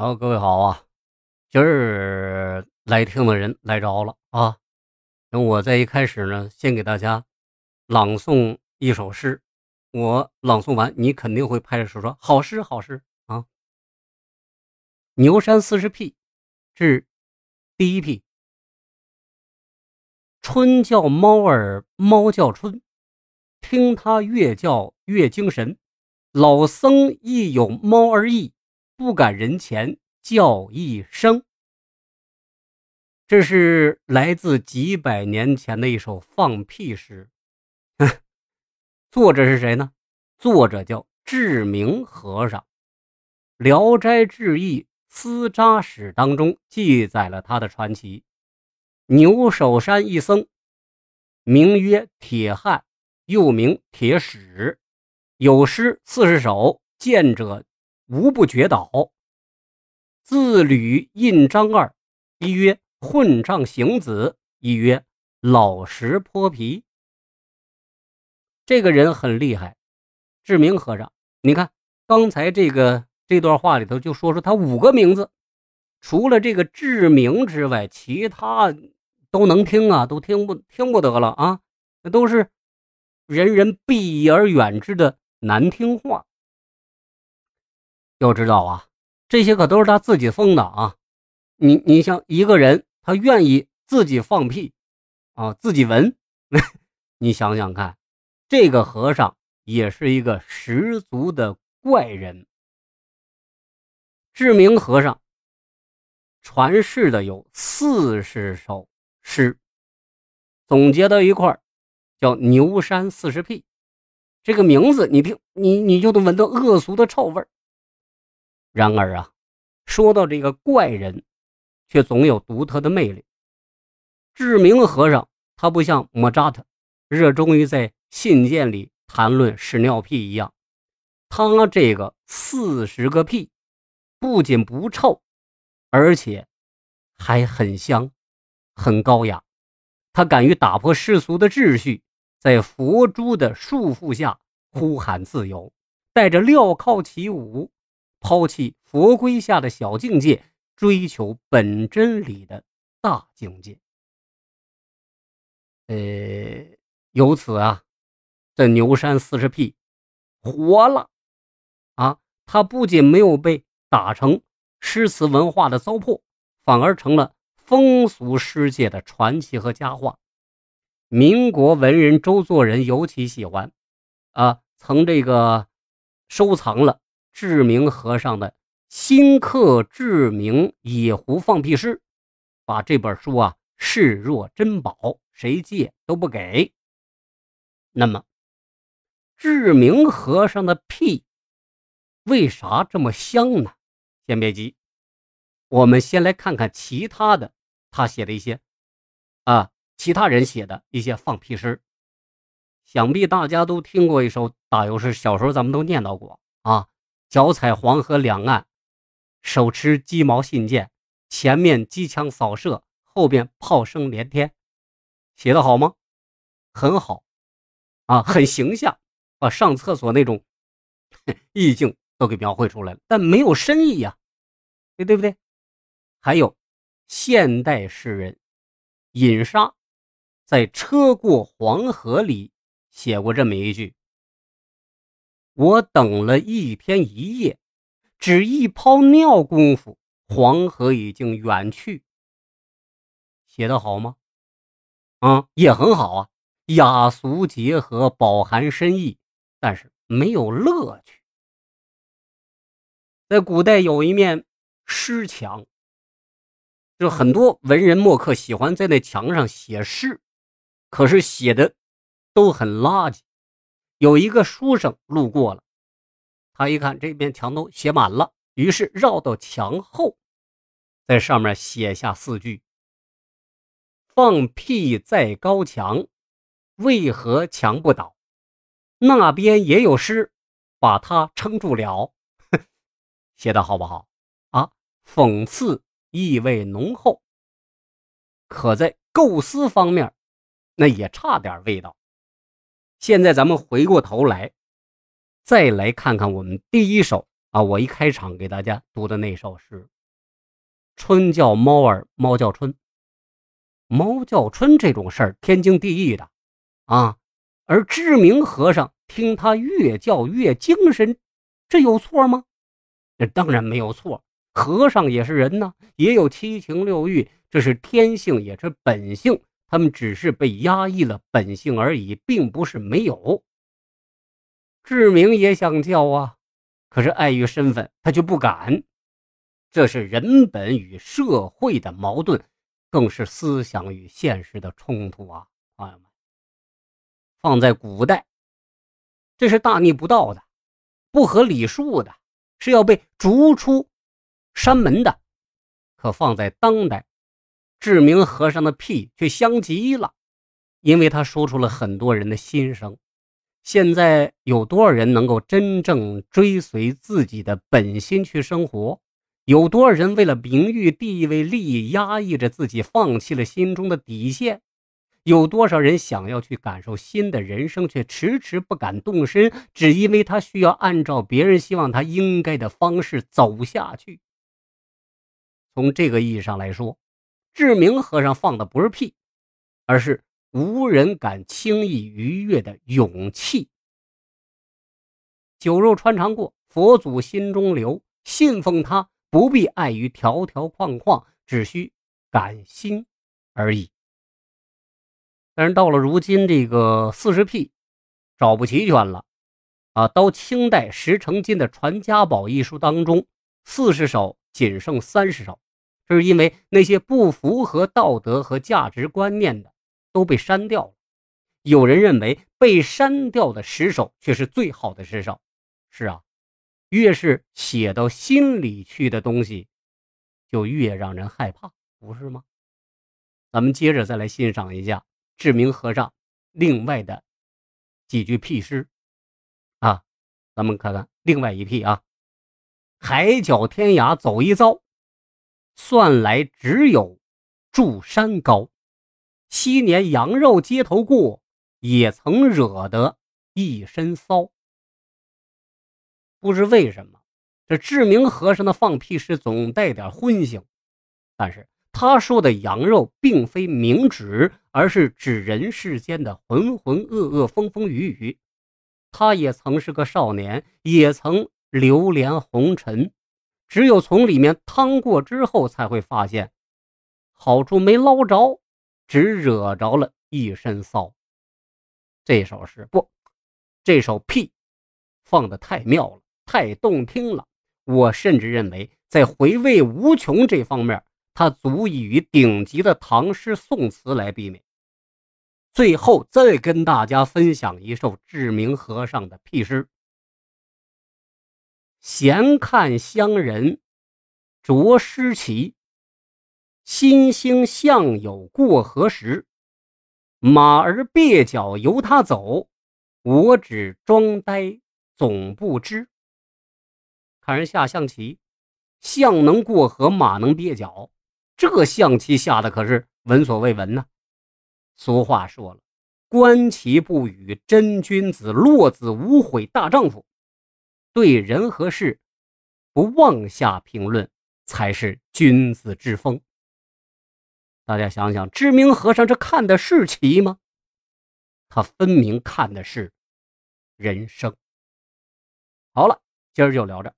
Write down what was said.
好，各位好啊！今儿来听的人来着了啊！那我在一开始呢，先给大家朗诵一首诗。我朗诵完，你肯定会拍着手说：“好诗，好诗啊！”牛山四十癖，是第一癖。春叫猫儿，猫叫春，听它越叫越精神。老僧亦有猫儿意。不敢人前叫一声。这是来自几百年前的一首放屁诗。作者是谁呢？作者叫智明和尚，《聊斋志异·私扎史》当中记载了他的传奇。牛首山一僧，名曰铁汉，又名铁史，有诗四十首，见者。无不绝倒。自履印章二，一曰混账行子，一曰老实泼皮。这个人很厉害，志明和尚。你看刚才这个这段话里头就说出他五个名字，除了这个志明之外，其他都能听啊，都听不听不得了啊，那都是人人避而远之的难听话。要知道啊，这些可都是他自己封的啊！你你像一个人，他愿意自己放屁啊，自己闻，你想想看，这个和尚也是一个十足的怪人。志明和尚传世的有四十首诗，总结到一块叫《牛山四十癖》。这个名字你听，你你就能闻到恶俗的臭味儿。然而啊，说到这个怪人，却总有独特的魅力。志明和尚他不像莫扎特热衷于在信件里谈论屎尿屁一样，他这个四十个屁不仅不臭，而且还很香，很高雅。他敢于打破世俗的秩序，在佛珠的束缚下呼喊自由，带着镣铐起舞。抛弃佛规下的小境界，追求本真理的大境界。呃，由此啊，这牛山四十屁活了啊！他不仅没有被打成诗词文化的糟粕，反而成了风俗诗界的传奇和佳话。民国文人周作人尤其喜欢啊，曾这个收藏了。志明和尚的新刻志明野狐放屁诗，把这本书啊视若珍宝，谁借都不给。那么，志明和尚的屁为啥这么香呢？先别急，我们先来看看其他的他写的一些啊，其他人写的一些放屁诗。想必大家都听过一首打油诗，小时候咱们都念叨过啊。脚踩黄河两岸，手持鸡毛信件，前面机枪扫射，后边炮声连天，写的好吗？很好，啊，很形象，把上厕所那种意境都给描绘出来了，但没有深意呀，对不对？还有现代诗人尹莎在《车过黄河》里写过这么一句。我等了一天一夜，只一泡尿功夫，黄河已经远去。写的好吗？啊，也很好啊，雅俗结合，饱含深意，但是没有乐趣。在古代有一面诗墙，就很多文人墨客喜欢在那墙上写诗，可是写的都很垃圾。有一个书生路过了，他一看这面墙都写满了，于是绕到墙后，在上面写下四句：“放屁在高墙，为何墙不倒？那边也有诗，把它撑住了。”写的好不好啊？讽刺意味浓厚，可在构思方面，那也差点味道。现在咱们回过头来，再来看看我们第一首啊，我一开场给大家读的那首诗：“春叫猫儿，猫叫春。猫叫春这种事儿天经地义的啊。而知名和尚听他越叫越精神，这有错吗？这当然没有错。和尚也是人呢，也有七情六欲，这是天性，也是本性。他们只是被压抑了本性而已，并不是没有。志明也想叫啊。可是碍于身份，他就不敢。这是人本与社会的矛盾，更是思想与现实的冲突啊，朋友们。放在古代，这是大逆不道的，不合礼数的，是要被逐出山门的。可放在当代，志明和尚的屁却香极了，因为他说出了很多人的心声。现在有多少人能够真正追随自己的本心去生活？有多少人为了名誉、地位、利益，压抑着自己，放弃了心中的底线？有多少人想要去感受新的人生，却迟迟不敢动身，只因为他需要按照别人希望他应该的方式走下去？从这个意义上来说，志明和尚放的不是屁，而是。无人敢轻易逾越的勇气。酒肉穿肠过，佛祖心中留。信奉他，不必碍于条条框框，只需感心而已。但是到了如今，这个四十癖找不齐全了啊！到清代石成金的《传家宝》一书当中，四十首仅剩三十首，是因为那些不符合道德和价值观念的。都被删掉了。有人认为被删掉的十首却是最好的十首。是啊，越是写到心里去的东西，就越让人害怕，不是吗？咱们接着再来欣赏一下志明和尚另外的几句屁诗啊。咱们看看另外一屁啊：海角天涯走一遭，算来只有住山高。昔年羊肉街头过，也曾惹得一身骚。不知为什么，这志明和尚的放屁时总带点荤腥。但是他说的羊肉并非明指，而是指人世间的浑浑噩噩、风风雨雨。他也曾是个少年，也曾流连红尘，只有从里面趟过之后，才会发现好处没捞着。只惹着了一身骚。这首诗不，这首屁放的太妙了，太动听了。我甚至认为，在回味无穷这方面，它足以与顶级的唐诗宋词来媲美。最后再跟大家分享一首志明和尚的屁诗：闲看乡人着诗奇。新兴向有过河时，马儿蹩脚由他走，我只装呆总不知。看人下象棋，象能过河，马能蹩脚，这象棋下的可是闻所未闻呐。俗话说了，观棋不语真君子，落子无悔大丈夫。对人和事不妄下评论，才是君子之风。大家想想，知名和尚这看的是棋吗？他分明看的是人生。好了，今儿就聊着。